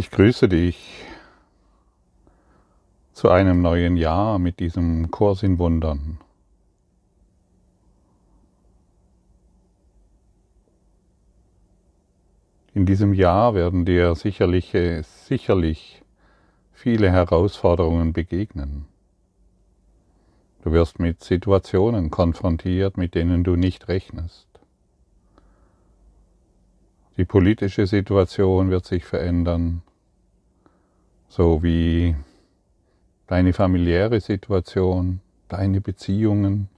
Ich grüße dich zu einem neuen Jahr mit diesem Kurs in Wundern. In diesem Jahr werden dir sicherlich, sicherlich viele Herausforderungen begegnen. Du wirst mit Situationen konfrontiert, mit denen du nicht rechnest. Die politische Situation wird sich verändern, so wie deine familiäre Situation, deine Beziehungen,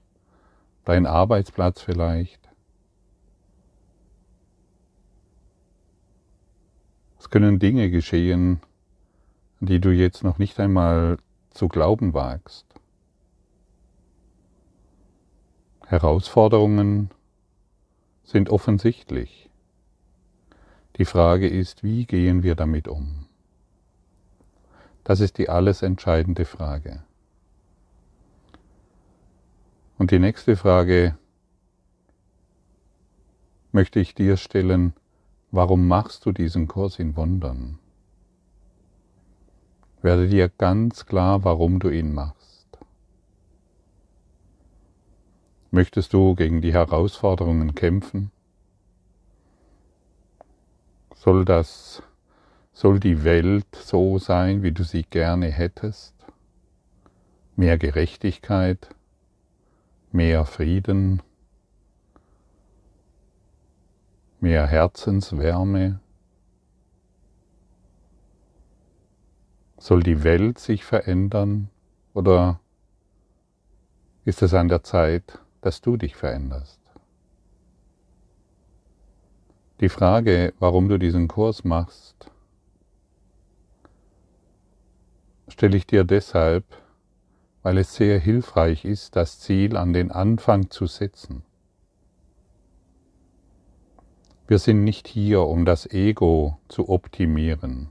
dein Arbeitsplatz vielleicht. Es können Dinge geschehen, die du jetzt noch nicht einmal zu glauben wagst. Herausforderungen sind offensichtlich. Die Frage ist, wie gehen wir damit um? Das ist die alles entscheidende Frage. Und die nächste Frage möchte ich dir stellen, warum machst du diesen Kurs in Wundern? Werde dir ganz klar, warum du ihn machst. Möchtest du gegen die Herausforderungen kämpfen? Soll das soll die Welt so sein, wie du sie gerne hättest? Mehr Gerechtigkeit, mehr Frieden, mehr Herzenswärme? Soll die Welt sich verändern oder ist es an der Zeit, dass du dich veränderst? Die Frage, warum du diesen Kurs machst, stelle ich dir deshalb, weil es sehr hilfreich ist, das Ziel an den Anfang zu setzen. Wir sind nicht hier, um das Ego zu optimieren.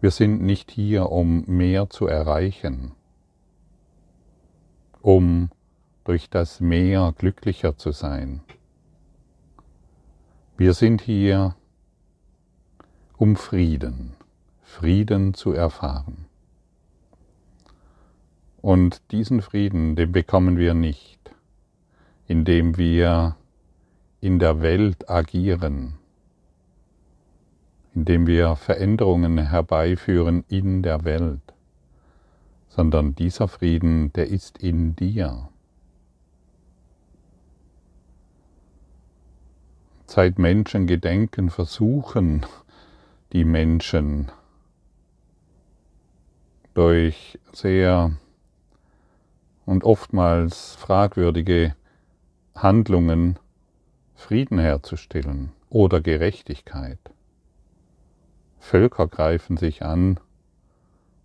Wir sind nicht hier, um mehr zu erreichen, um durch das Mehr glücklicher zu sein. Wir sind hier, um Frieden, Frieden zu erfahren. Und diesen Frieden, den bekommen wir nicht, indem wir in der Welt agieren, indem wir Veränderungen herbeiführen in der Welt, sondern dieser Frieden, der ist in dir. seit Menschengedenken versuchen die Menschen durch sehr und oftmals fragwürdige Handlungen Frieden herzustellen oder Gerechtigkeit. Völker greifen sich an,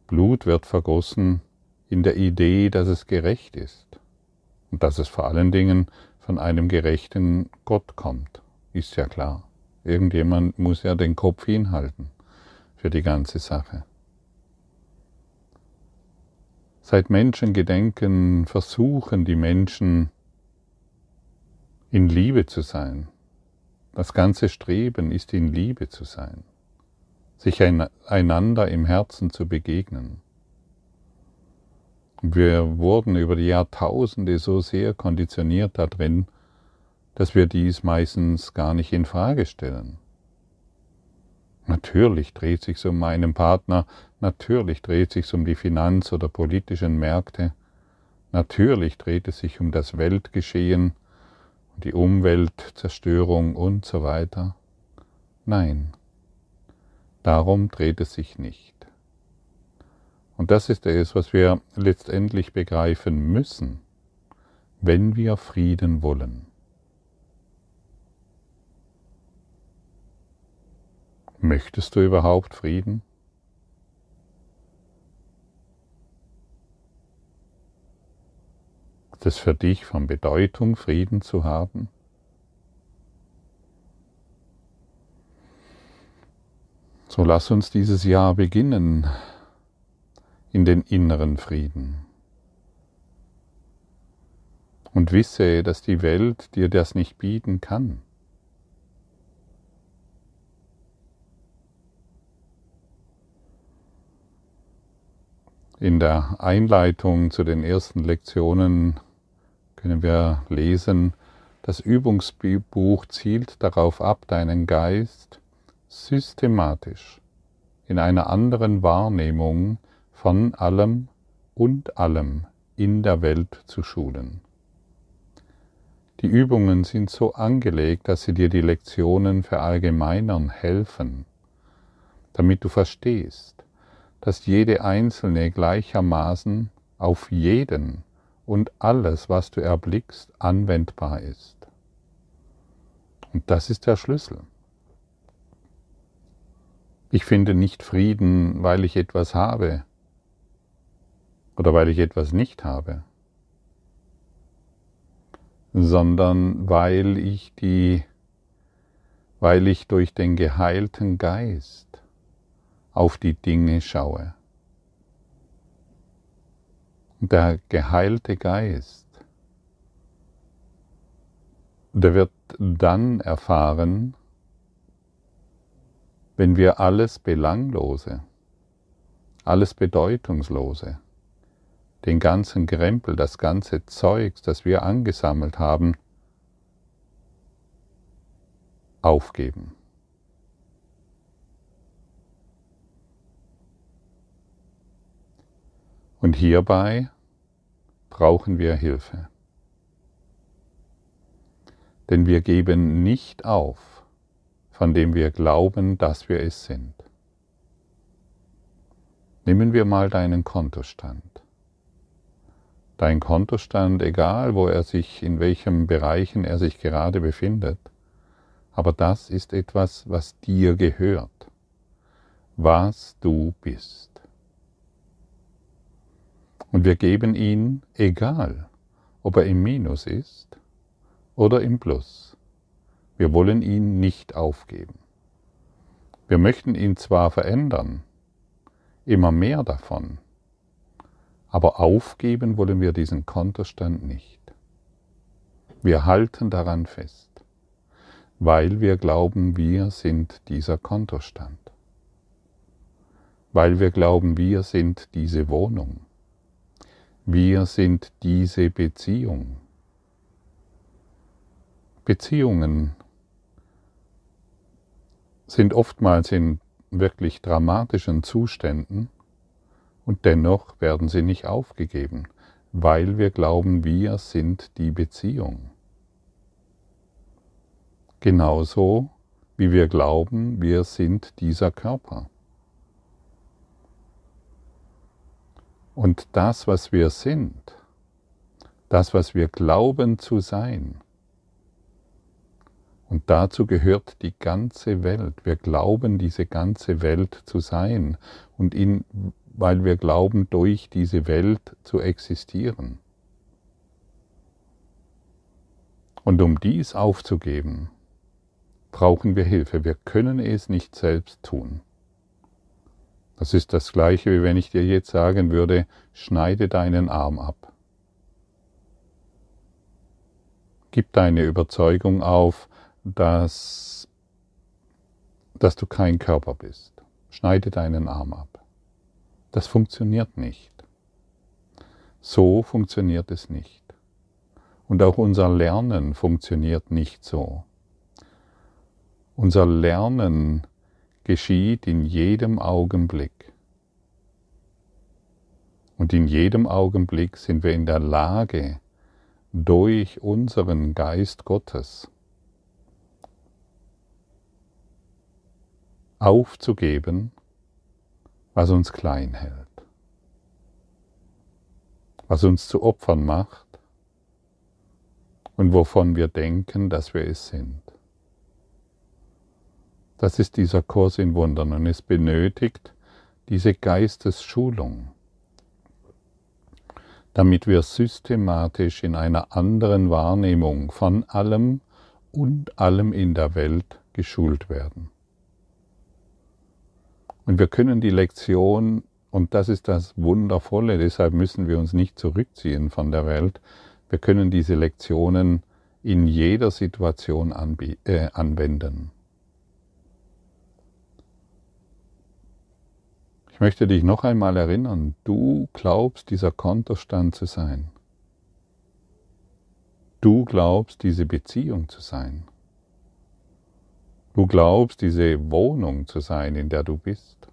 Blut wird vergossen in der Idee, dass es gerecht ist und dass es vor allen Dingen von einem gerechten Gott kommt. Ist ja klar. Irgendjemand muss ja den Kopf hinhalten für die ganze Sache. Seit Menschengedenken versuchen die Menschen in Liebe zu sein. Das ganze Streben ist in Liebe zu sein, sich einander im Herzen zu begegnen. Wir wurden über die Jahrtausende so sehr konditioniert darin, dass wir dies meistens gar nicht in Frage stellen. Natürlich dreht sich um meinen Partner, natürlich dreht sich um die Finanz- oder politischen Märkte, natürlich dreht es sich um das Weltgeschehen, die Umweltzerstörung und so weiter. Nein, darum dreht es sich nicht. Und das ist es, was wir letztendlich begreifen müssen, wenn wir Frieden wollen. Möchtest du überhaupt Frieden? Es für dich von Bedeutung, Frieden zu haben? So lass uns dieses Jahr beginnen in den inneren Frieden. Und wisse, dass die Welt dir das nicht bieten kann. In der Einleitung zu den ersten Lektionen können wir lesen, das Übungsbuch zielt darauf ab, deinen Geist systematisch in einer anderen Wahrnehmung von allem und allem in der Welt zu schulen. Die Übungen sind so angelegt, dass sie dir die Lektionen verallgemeinern helfen, damit du verstehst, dass jede einzelne gleichermaßen auf jeden und alles, was du erblickst, anwendbar ist. Und das ist der Schlüssel. Ich finde nicht Frieden, weil ich etwas habe oder weil ich etwas nicht habe sondern weil ich die, weil ich durch den geheilten Geist auf die Dinge schaue. Der geheilte Geist, der wird dann erfahren, wenn wir alles Belanglose, alles Bedeutungslose, den ganzen Krempel, das ganze Zeugs, das wir angesammelt haben, aufgeben. Und hierbei brauchen wir Hilfe. Denn wir geben nicht auf, von dem wir glauben, dass wir es sind. Nehmen wir mal deinen Kontostand dein Kontostand, egal wo er sich, in welchen Bereichen er sich gerade befindet. Aber das ist etwas, was dir gehört, was du bist. Und wir geben ihn, egal ob er im Minus ist oder im Plus. Wir wollen ihn nicht aufgeben. Wir möchten ihn zwar verändern, immer mehr davon, aber aufgeben wollen wir diesen Kontostand nicht. Wir halten daran fest, weil wir glauben, wir sind dieser Kontostand. Weil wir glauben, wir sind diese Wohnung. Wir sind diese Beziehung. Beziehungen sind oftmals in wirklich dramatischen Zuständen und dennoch werden sie nicht aufgegeben, weil wir glauben, wir sind die Beziehung. Genauso wie wir glauben, wir sind dieser Körper. Und das, was wir sind, das, was wir glauben zu sein, und dazu gehört die ganze Welt. Wir glauben, diese ganze Welt zu sein. Und in weil wir glauben, durch diese Welt zu existieren. Und um dies aufzugeben, brauchen wir Hilfe. Wir können es nicht selbst tun. Das ist das gleiche, wie wenn ich dir jetzt sagen würde, schneide deinen Arm ab. Gib deine Überzeugung auf, dass, dass du kein Körper bist. Schneide deinen Arm ab. Das funktioniert nicht. So funktioniert es nicht. Und auch unser Lernen funktioniert nicht so. Unser Lernen geschieht in jedem Augenblick. Und in jedem Augenblick sind wir in der Lage, durch unseren Geist Gottes aufzugeben, was uns klein hält, was uns zu Opfern macht und wovon wir denken, dass wir es sind. Das ist dieser Kurs in Wundern und es benötigt diese Geistesschulung, damit wir systematisch in einer anderen Wahrnehmung von allem und allem in der Welt geschult werden. Und wir können die Lektion, und das ist das Wundervolle, deshalb müssen wir uns nicht zurückziehen von der Welt, wir können diese Lektionen in jeder Situation äh, anwenden. Ich möchte dich noch einmal erinnern, du glaubst dieser Kontostand zu sein. Du glaubst diese Beziehung zu sein. Du glaubst diese Wohnung zu sein, in der du bist.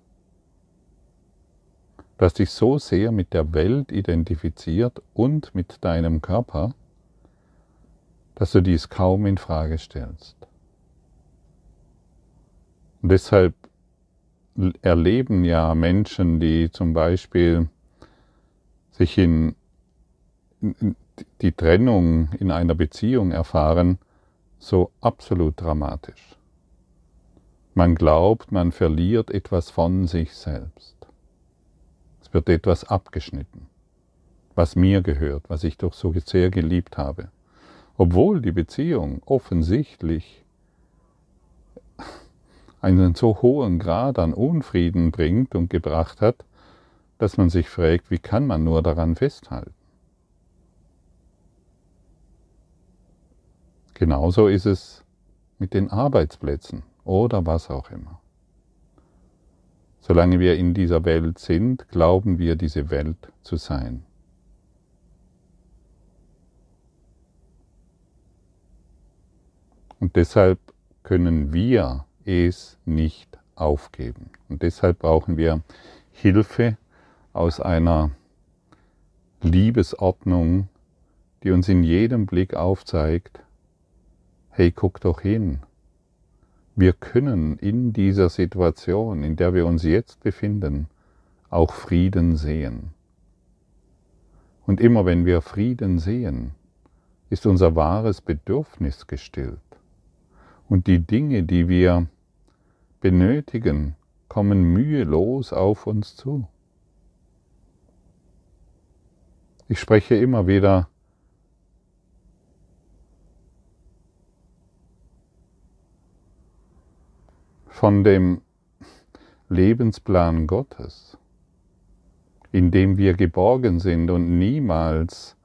Du hast dich so sehr mit der Welt identifiziert und mit deinem Körper, dass du dies kaum in Frage stellst. Und deshalb erleben ja Menschen, die zum Beispiel sich in, in die Trennung in einer Beziehung erfahren, so absolut dramatisch. Man glaubt, man verliert etwas von sich selbst. Es wird etwas abgeschnitten, was mir gehört, was ich doch so sehr geliebt habe. Obwohl die Beziehung offensichtlich einen so hohen Grad an Unfrieden bringt und gebracht hat, dass man sich fragt, wie kann man nur daran festhalten? Genauso ist es mit den Arbeitsplätzen oder was auch immer. Solange wir in dieser Welt sind, glauben wir diese Welt zu sein. Und deshalb können wir es nicht aufgeben. Und deshalb brauchen wir Hilfe aus einer Liebesordnung, die uns in jedem Blick aufzeigt, hey, guck doch hin. Wir können in dieser Situation, in der wir uns jetzt befinden, auch Frieden sehen. Und immer wenn wir Frieden sehen, ist unser wahres Bedürfnis gestillt. Und die Dinge, die wir benötigen, kommen mühelos auf uns zu. Ich spreche immer wieder von dem Lebensplan Gottes, in dem wir geborgen sind und niemals,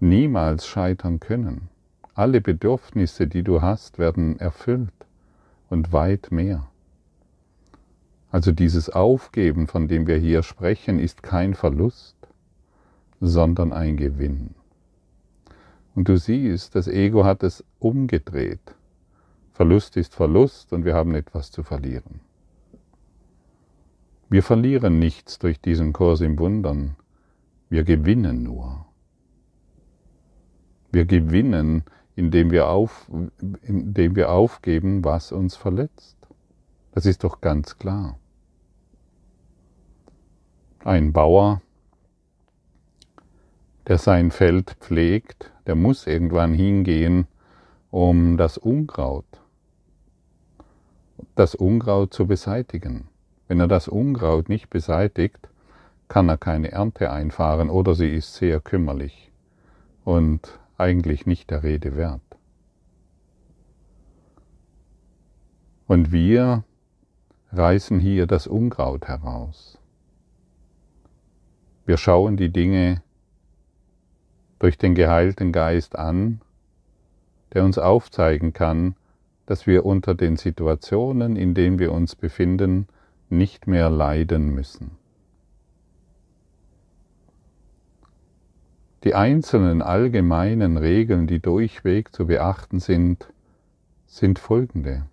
niemals scheitern können. Alle Bedürfnisse, die du hast, werden erfüllt und weit mehr. Also dieses Aufgeben, von dem wir hier sprechen, ist kein Verlust, sondern ein Gewinn. Und du siehst, das Ego hat es umgedreht. Verlust ist Verlust und wir haben etwas zu verlieren. Wir verlieren nichts durch diesen Kurs im Wundern, wir gewinnen nur. Wir gewinnen, indem wir, auf, indem wir aufgeben, was uns verletzt. Das ist doch ganz klar. Ein Bauer, der sein Feld pflegt, der muss irgendwann hingehen, um das Unkraut das Unkraut zu beseitigen. Wenn er das Unkraut nicht beseitigt, kann er keine Ernte einfahren oder sie ist sehr kümmerlich und eigentlich nicht der Rede wert. Und wir reißen hier das Unkraut heraus. Wir schauen die Dinge durch den geheilten Geist an, der uns aufzeigen kann, dass wir unter den Situationen, in denen wir uns befinden, nicht mehr leiden müssen. Die einzelnen allgemeinen Regeln, die durchweg zu beachten sind, sind folgende.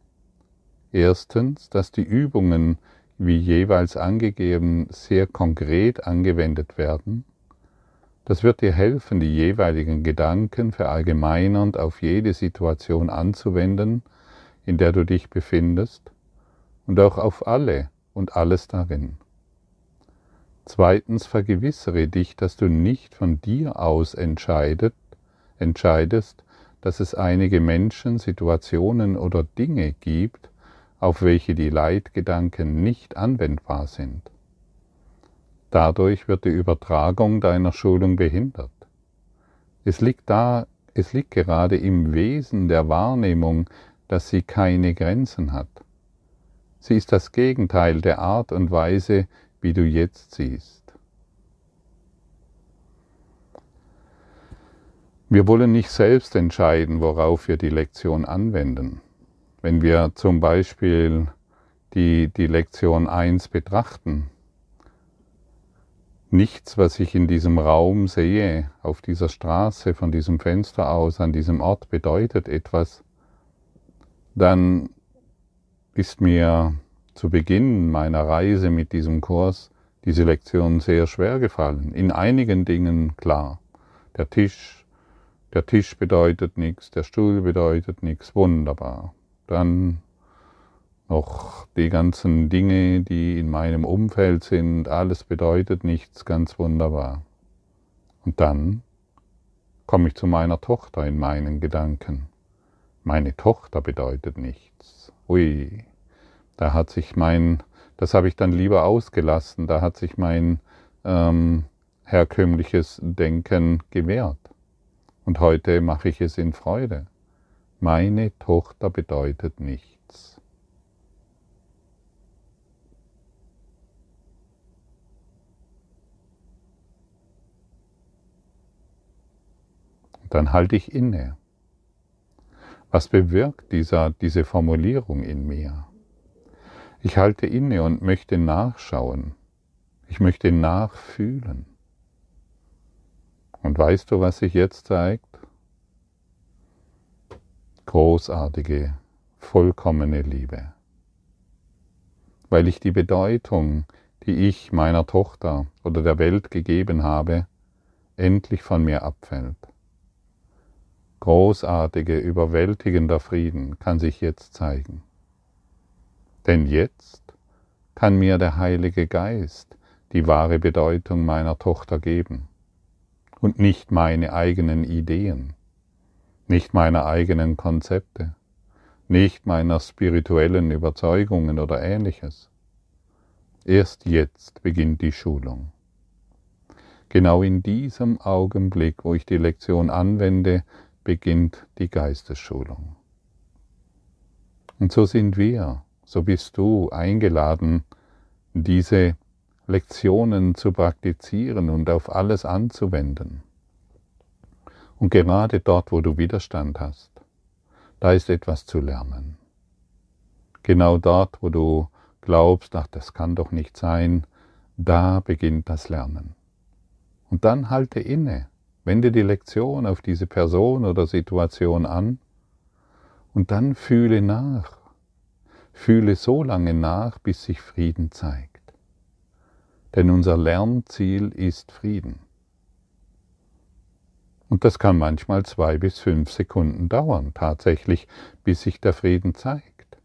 Erstens, dass die Übungen, wie jeweils angegeben, sehr konkret angewendet werden. Das wird dir helfen, die jeweiligen Gedanken verallgemeinernd auf jede Situation anzuwenden in der du dich befindest und auch auf alle und alles darin. Zweitens vergewissere dich, dass du nicht von dir aus entscheidest, dass es einige Menschen, Situationen oder Dinge gibt, auf welche die Leitgedanken nicht anwendbar sind. Dadurch wird die Übertragung deiner Schulung behindert. Es liegt da, es liegt gerade im Wesen der Wahrnehmung dass sie keine Grenzen hat. Sie ist das Gegenteil der Art und Weise, wie du jetzt siehst. Wir wollen nicht selbst entscheiden, worauf wir die Lektion anwenden. Wenn wir zum Beispiel die, die Lektion 1 betrachten. Nichts, was ich in diesem Raum sehe, auf dieser Straße, von diesem Fenster aus, an diesem Ort bedeutet etwas, dann ist mir zu Beginn meiner Reise mit diesem Kurs diese Lektion sehr schwer gefallen. In einigen Dingen klar. Der Tisch, der Tisch bedeutet nichts, der Stuhl bedeutet nichts, wunderbar. Dann noch die ganzen Dinge, die in meinem Umfeld sind, alles bedeutet nichts, ganz wunderbar. Und dann komme ich zu meiner Tochter in meinen Gedanken. Meine Tochter bedeutet nichts. Ui, da hat sich mein, das habe ich dann lieber ausgelassen, da hat sich mein ähm, herkömmliches Denken gewehrt. Und heute mache ich es in Freude. Meine Tochter bedeutet nichts. Dann halte ich inne. Was bewirkt dieser, diese Formulierung in mir? Ich halte inne und möchte nachschauen. Ich möchte nachfühlen. Und weißt du, was sich jetzt zeigt? Großartige, vollkommene Liebe. Weil ich die Bedeutung, die ich meiner Tochter oder der Welt gegeben habe, endlich von mir abfällt. Großartige, überwältigender Frieden kann sich jetzt zeigen. Denn jetzt kann mir der Heilige Geist die wahre Bedeutung meiner Tochter geben und nicht meine eigenen Ideen, nicht meine eigenen Konzepte, nicht meiner spirituellen Überzeugungen oder ähnliches. Erst jetzt beginnt die Schulung. Genau in diesem Augenblick, wo ich die Lektion anwende, beginnt die Geistesschulung. Und so sind wir, so bist du eingeladen, diese Lektionen zu praktizieren und auf alles anzuwenden. Und gerade dort, wo du Widerstand hast, da ist etwas zu lernen. Genau dort, wo du glaubst, ach, das kann doch nicht sein, da beginnt das Lernen. Und dann halte inne Wende die Lektion auf diese Person oder Situation an und dann fühle nach. Fühle so lange nach, bis sich Frieden zeigt. Denn unser Lernziel ist Frieden. Und das kann manchmal zwei bis fünf Sekunden dauern, tatsächlich, bis sich der Frieden zeigt.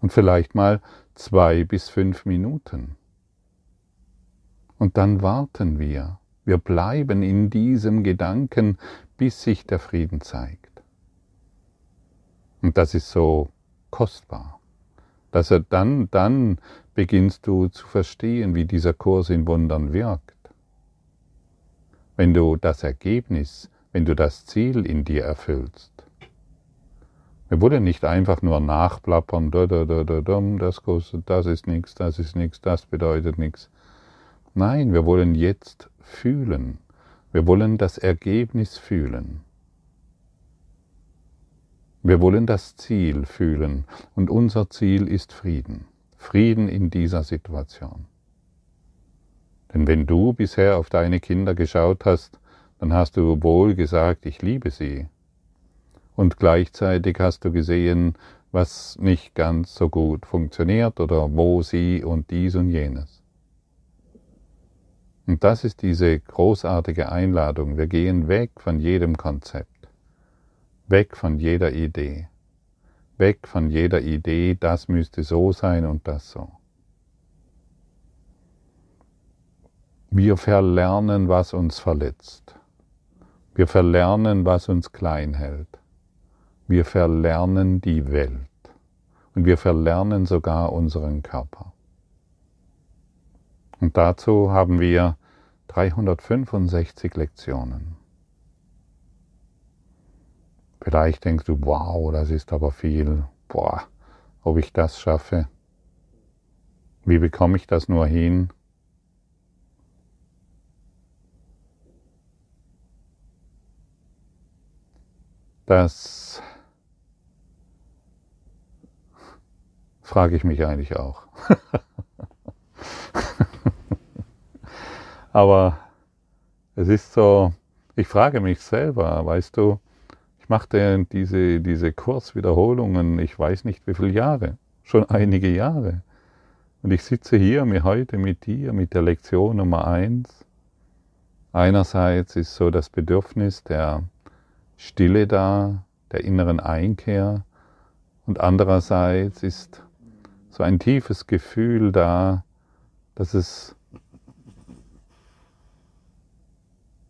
Und vielleicht mal zwei bis fünf Minuten. Und dann warten wir wir bleiben in diesem Gedanken, bis sich der Frieden zeigt. Und das ist so kostbar, dass er dann, dann beginnst du zu verstehen, wie dieser Kurs in Wundern wirkt. Wenn du das Ergebnis, wenn du das Ziel in dir erfüllst. Wir wollen nicht einfach nur nachplappern, das, kostet, das ist nichts, das ist nichts, das bedeutet nichts. Nein, wir wollen jetzt fühlen. Wir wollen das Ergebnis fühlen. Wir wollen das Ziel fühlen und unser Ziel ist Frieden. Frieden in dieser Situation. Denn wenn du bisher auf deine Kinder geschaut hast, dann hast du wohl gesagt, ich liebe sie. Und gleichzeitig hast du gesehen, was nicht ganz so gut funktioniert oder wo sie und dies und jenes. Und das ist diese großartige Einladung. Wir gehen weg von jedem Konzept, weg von jeder Idee, weg von jeder Idee, das müsste so sein und das so. Wir verlernen, was uns verletzt. Wir verlernen, was uns klein hält. Wir verlernen die Welt. Und wir verlernen sogar unseren Körper. Und dazu haben wir 365 Lektionen. Vielleicht denkst du, wow, das ist aber viel. Boah, ob ich das schaffe. Wie bekomme ich das nur hin? Das Frage ich mich eigentlich auch. Aber es ist so, ich frage mich selber, weißt du, ich machte diese, diese Kurswiederholungen, ich weiß nicht wie viele Jahre, schon einige Jahre. Und ich sitze hier mir heute mit dir, mit der Lektion Nummer eins. Einerseits ist so das Bedürfnis der Stille da, der inneren Einkehr, und andererseits ist so ein tiefes Gefühl da, dass es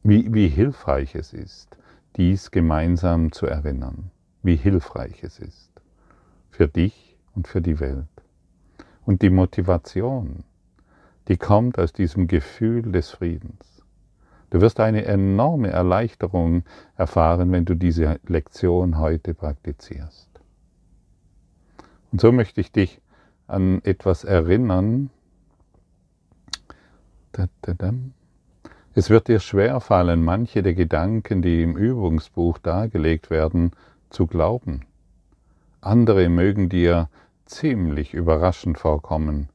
wie, wie hilfreich es ist, dies gemeinsam zu erinnern, wie hilfreich es ist für dich und für die Welt. Und die Motivation, die kommt aus diesem Gefühl des Friedens. Du wirst eine enorme Erleichterung erfahren, wenn du diese Lektion heute praktizierst. Und so möchte ich dich an etwas erinnern. Es wird dir schwer fallen, manche der Gedanken, die im Übungsbuch dargelegt werden, zu glauben. Andere mögen dir ziemlich überraschend vorkommen.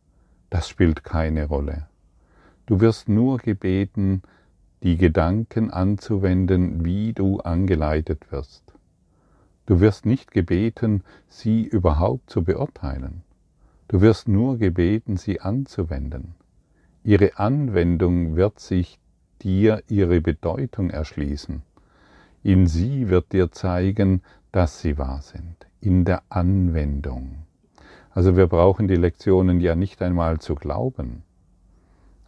Das spielt keine Rolle. Du wirst nur gebeten, die Gedanken anzuwenden, wie du angeleitet wirst. Du wirst nicht gebeten, sie überhaupt zu beurteilen. Du wirst nur gebeten, sie anzuwenden. Ihre Anwendung wird sich dir ihre Bedeutung erschließen. In sie wird dir zeigen, dass sie wahr sind. In der Anwendung. Also wir brauchen die Lektionen ja nicht einmal zu glauben.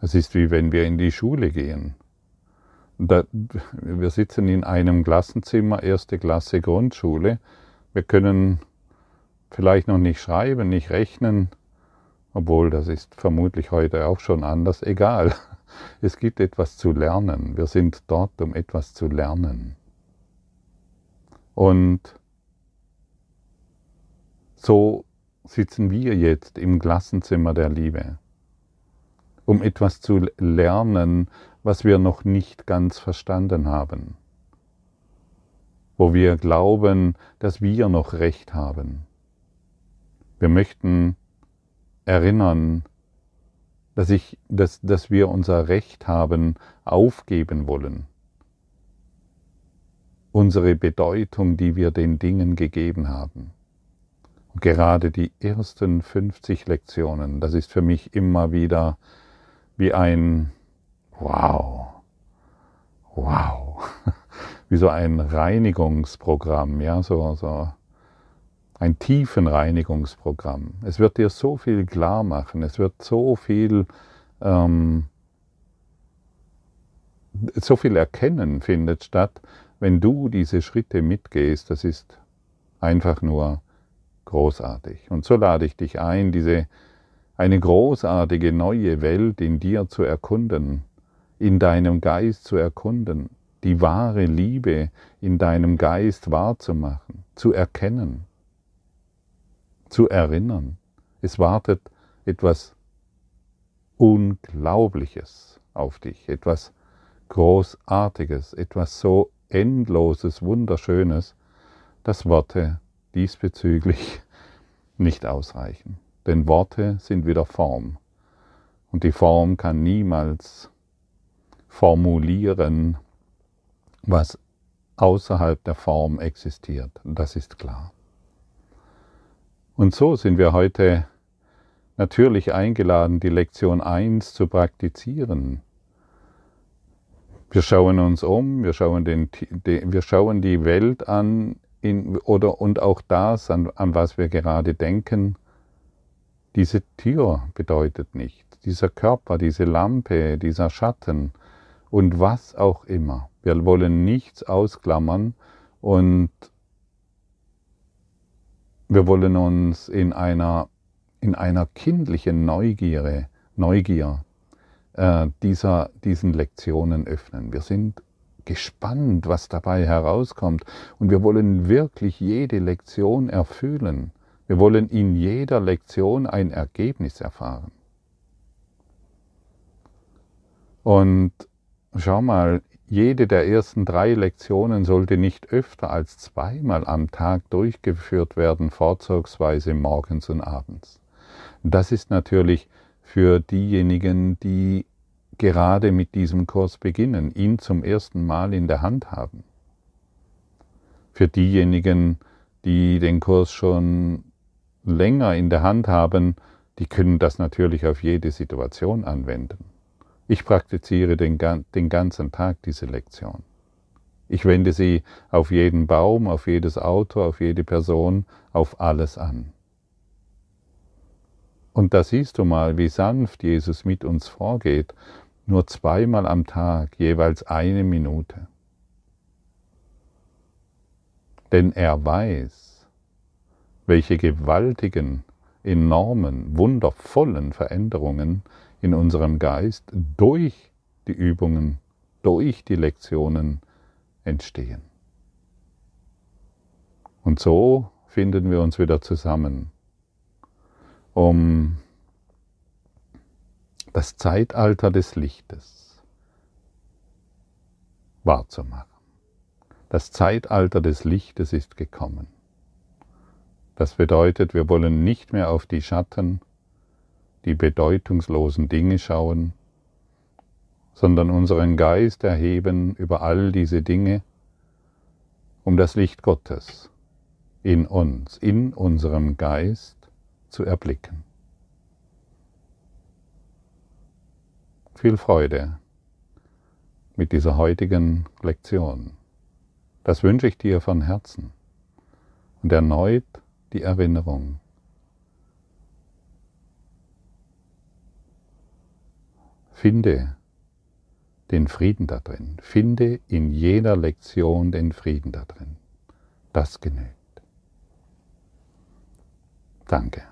Es ist wie wenn wir in die Schule gehen. Da, wir sitzen in einem Klassenzimmer, erste Klasse Grundschule. Wir können vielleicht noch nicht schreiben, nicht rechnen, obwohl das ist vermutlich heute auch schon anders. Egal. Es gibt etwas zu lernen. Wir sind dort, um etwas zu lernen. Und so sitzen wir jetzt im Klassenzimmer der Liebe, um etwas zu lernen, was wir noch nicht ganz verstanden haben, wo wir glauben, dass wir noch recht haben. Wir möchten erinnern, dass, ich, dass, dass wir unser Recht haben, aufgeben wollen. Unsere Bedeutung, die wir den Dingen gegeben haben. Und gerade die ersten 50 Lektionen, das ist für mich immer wieder wie ein Wow, wow, wie so ein Reinigungsprogramm, ja, so, so ein Tiefenreinigungsprogramm. Es wird dir so viel klar machen, es wird so viel, ähm, so viel Erkennen findet statt, wenn du diese Schritte mitgehst. Das ist einfach nur großartig. Und so lade ich dich ein, diese eine großartige neue Welt in dir zu erkunden, in deinem Geist zu erkunden, die wahre Liebe in deinem Geist wahrzumachen, zu erkennen, zu erinnern. Es wartet etwas Unglaubliches auf dich, etwas Großartiges, etwas so Endloses, Wunderschönes, dass Worte diesbezüglich nicht ausreichen. Denn Worte sind wieder Form. Und die Form kann niemals formulieren, was außerhalb der Form existiert. Das ist klar. Und so sind wir heute natürlich eingeladen, die Lektion 1 zu praktizieren. Wir schauen uns um, wir schauen, den, wir schauen die Welt an in, oder, und auch das, an, an was wir gerade denken. Diese Tür bedeutet nicht, dieser Körper, diese Lampe, dieser Schatten und was auch immer. Wir wollen nichts ausklammern und wir wollen uns in einer, in einer kindlichen Neugierde, Neugier äh, dieser, diesen Lektionen öffnen. Wir sind gespannt, was dabei herauskommt. Und wir wollen wirklich jede Lektion erfüllen. Wir wollen in jeder Lektion ein Ergebnis erfahren. Und schau mal, jede der ersten drei Lektionen sollte nicht öfter als zweimal am Tag durchgeführt werden, vorzugsweise morgens und abends. Das ist natürlich für diejenigen, die gerade mit diesem Kurs beginnen, ihn zum ersten Mal in der Hand haben. Für diejenigen, die den Kurs schon länger in der Hand haben, die können das natürlich auf jede Situation anwenden. Ich praktiziere den, den ganzen Tag diese Lektion. Ich wende sie auf jeden Baum, auf jedes Auto, auf jede Person, auf alles an. Und da siehst du mal, wie sanft Jesus mit uns vorgeht, nur zweimal am Tag, jeweils eine Minute. Denn er weiß, welche gewaltigen, enormen, wundervollen Veränderungen in unserem Geist durch die Übungen, durch die Lektionen entstehen. Und so finden wir uns wieder zusammen, um das Zeitalter des Lichtes wahrzumachen. Das Zeitalter des Lichtes ist gekommen. Das bedeutet, wir wollen nicht mehr auf die Schatten, die bedeutungslosen Dinge schauen, sondern unseren Geist erheben über all diese Dinge, um das Licht Gottes in uns, in unserem Geist zu erblicken. Viel Freude mit dieser heutigen Lektion. Das wünsche ich dir von Herzen. Und erneut die Erinnerung, Finde den Frieden da drin. Finde in jeder Lektion den Frieden da drin. Das genügt. Danke.